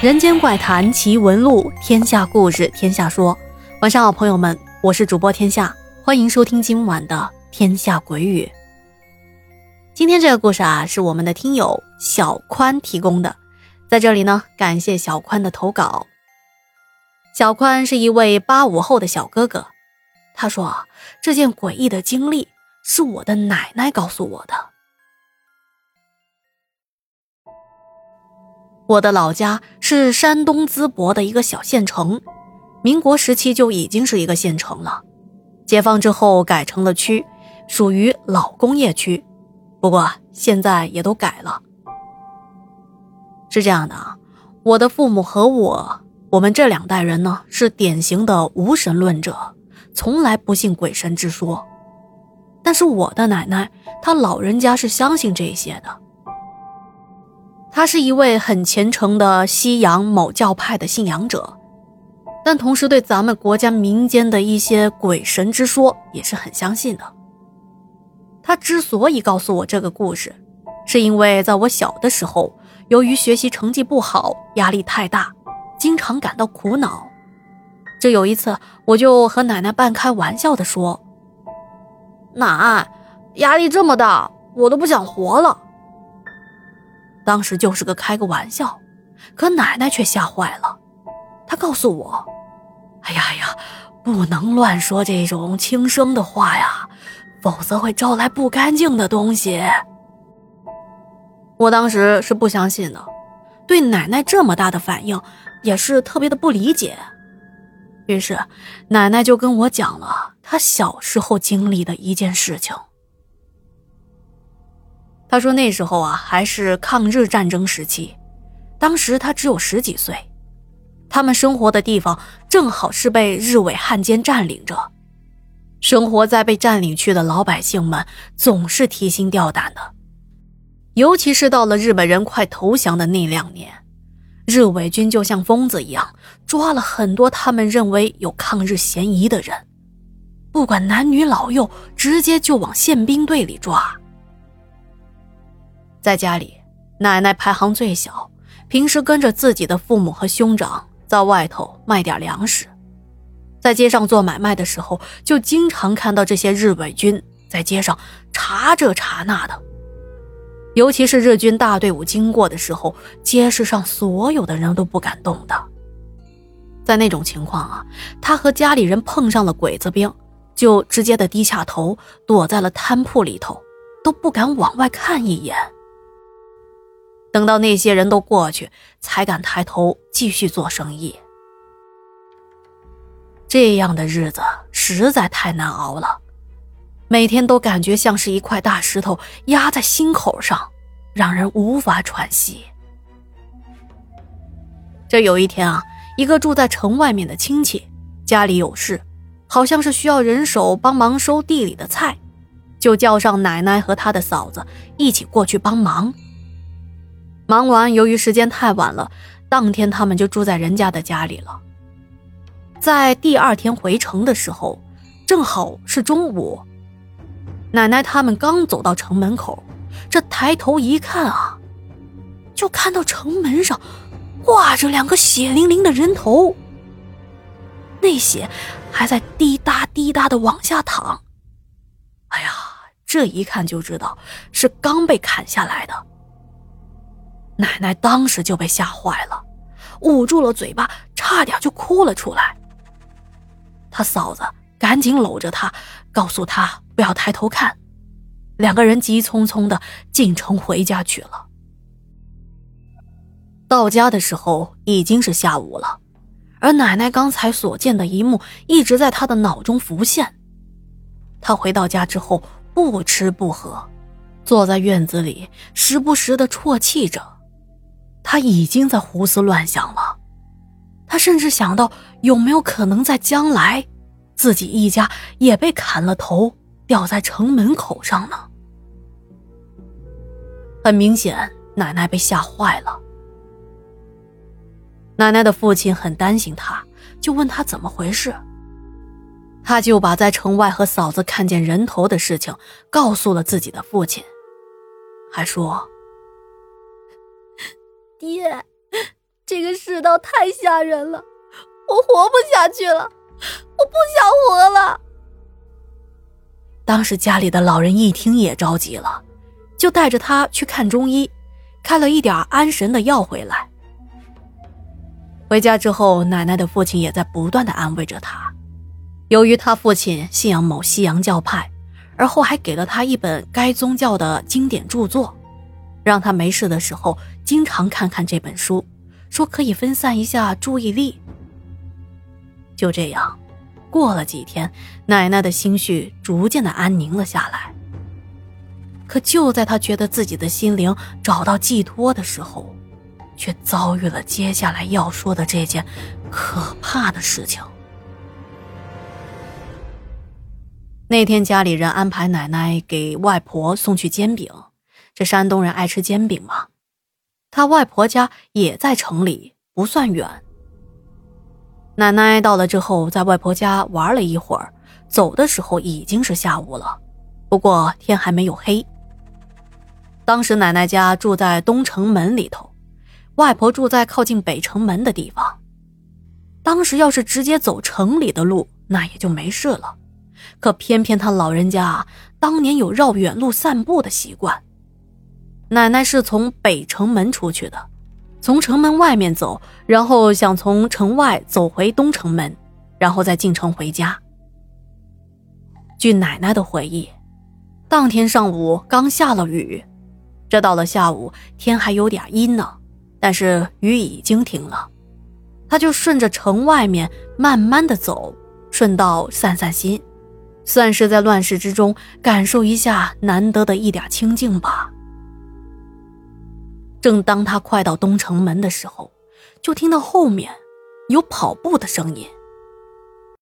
人间怪谈奇闻录，天下故事天下说。晚上好，朋友们，我是主播天下，欢迎收听今晚的《天下鬼语》。今天这个故事啊，是我们的听友小宽提供的，在这里呢，感谢小宽的投稿。小宽是一位八五后的小哥哥，他说，这件诡异的经历是我的奶奶告诉我的。我的老家是山东淄博的一个小县城，民国时期就已经是一个县城了，解放之后改成了区，属于老工业区。不过现在也都改了。是这样的啊，我的父母和我，我们这两代人呢是典型的无神论者，从来不信鬼神之说。但是我的奶奶，她老人家是相信这些的。他是一位很虔诚的西洋某教派的信仰者，但同时对咱们国家民间的一些鬼神之说也是很相信的。他之所以告诉我这个故事，是因为在我小的时候，由于学习成绩不好，压力太大，经常感到苦恼。这有一次，我就和奶奶半开玩笑的说：“奶，压力这么大，我都不想活了。”当时就是个开个玩笑，可奶奶却吓坏了。她告诉我：“哎呀呀，不能乱说这种轻声的话呀，否则会招来不干净的东西。”我当时是不相信的，对奶奶这么大的反应也是特别的不理解。于是，奶奶就跟我讲了她小时候经历的一件事情。他说：“那时候啊，还是抗日战争时期，当时他只有十几岁，他们生活的地方正好是被日伪汉奸占领着。生活在被占领区的老百姓们总是提心吊胆的，尤其是到了日本人快投降的那两年，日伪军就像疯子一样，抓了很多他们认为有抗日嫌疑的人，不管男女老幼，直接就往宪兵队里抓。”在家里，奶奶排行最小，平时跟着自己的父母和兄长在外头卖点粮食，在街上做买卖的时候，就经常看到这些日伪军在街上查这查那的。尤其是日军大队伍经过的时候，街市上所有的人都不敢动的。在那种情况啊，他和家里人碰上了鬼子兵，就直接的低下头，躲在了摊铺里头，都不敢往外看一眼。等到那些人都过去，才敢抬头继续做生意。这样的日子实在太难熬了，每天都感觉像是一块大石头压在心口上，让人无法喘息。这有一天啊，一个住在城外面的亲戚家里有事，好像是需要人手帮忙收地里的菜，就叫上奶奶和他的嫂子一起过去帮忙。忙完，由于时间太晚了，当天他们就住在人家的家里了。在第二天回城的时候，正好是中午，奶奶他们刚走到城门口，这抬头一看啊，就看到城门上挂着两个血淋淋的人头，那血还在滴答滴答的往下淌。哎呀，这一看就知道是刚被砍下来的。奶奶当时就被吓坏了，捂住了嘴巴，差点就哭了出来。他嫂子赶紧搂着他，告诉他不要抬头看。两个人急匆匆的进城回家去了。到家的时候已经是下午了，而奶奶刚才所见的一幕一直在他的脑中浮现。他回到家之后不吃不喝，坐在院子里，时不时的啜泣着。他已经在胡思乱想了，他甚至想到有没有可能在将来，自己一家也被砍了头，吊在城门口上呢？很明显，奶奶被吓坏了。奶奶的父亲很担心他，就问他怎么回事。他就把在城外和嫂子看见人头的事情告诉了自己的父亲，还说。爹，这个世道太吓人了，我活不下去了，我不想活了。当时家里的老人一听也着急了，就带着他去看中医，开了一点安神的药回来。回家之后，奶奶的父亲也在不断的安慰着他。由于他父亲信仰某西洋教派，而后还给了他一本该宗教的经典著作，让他没事的时候经常看看这本书，说可以分散一下注意力。就这样。过了几天，奶奶的心绪逐渐的安宁了下来。可就在她觉得自己的心灵找到寄托的时候，却遭遇了接下来要说的这件可怕的事情。那天家里人安排奶奶给外婆送去煎饼，这山东人爱吃煎饼嘛。他外婆家也在城里，不算远。奶奶到了之后，在外婆家玩了一会儿，走的时候已经是下午了，不过天还没有黑。当时奶奶家住在东城门里头，外婆住在靠近北城门的地方。当时要是直接走城里的路，那也就没事了。可偏偏他老人家当年有绕远路散步的习惯，奶奶是从北城门出去的。从城门外面走，然后想从城外走回东城门，然后再进城回家。据奶奶的回忆，当天上午刚下了雨，这到了下午天还有点阴呢，但是雨已经停了。他就顺着城外面慢慢的走，顺道散散心，算是在乱世之中感受一下难得的一点清静吧。正当他快到东城门的时候，就听到后面有跑步的声音。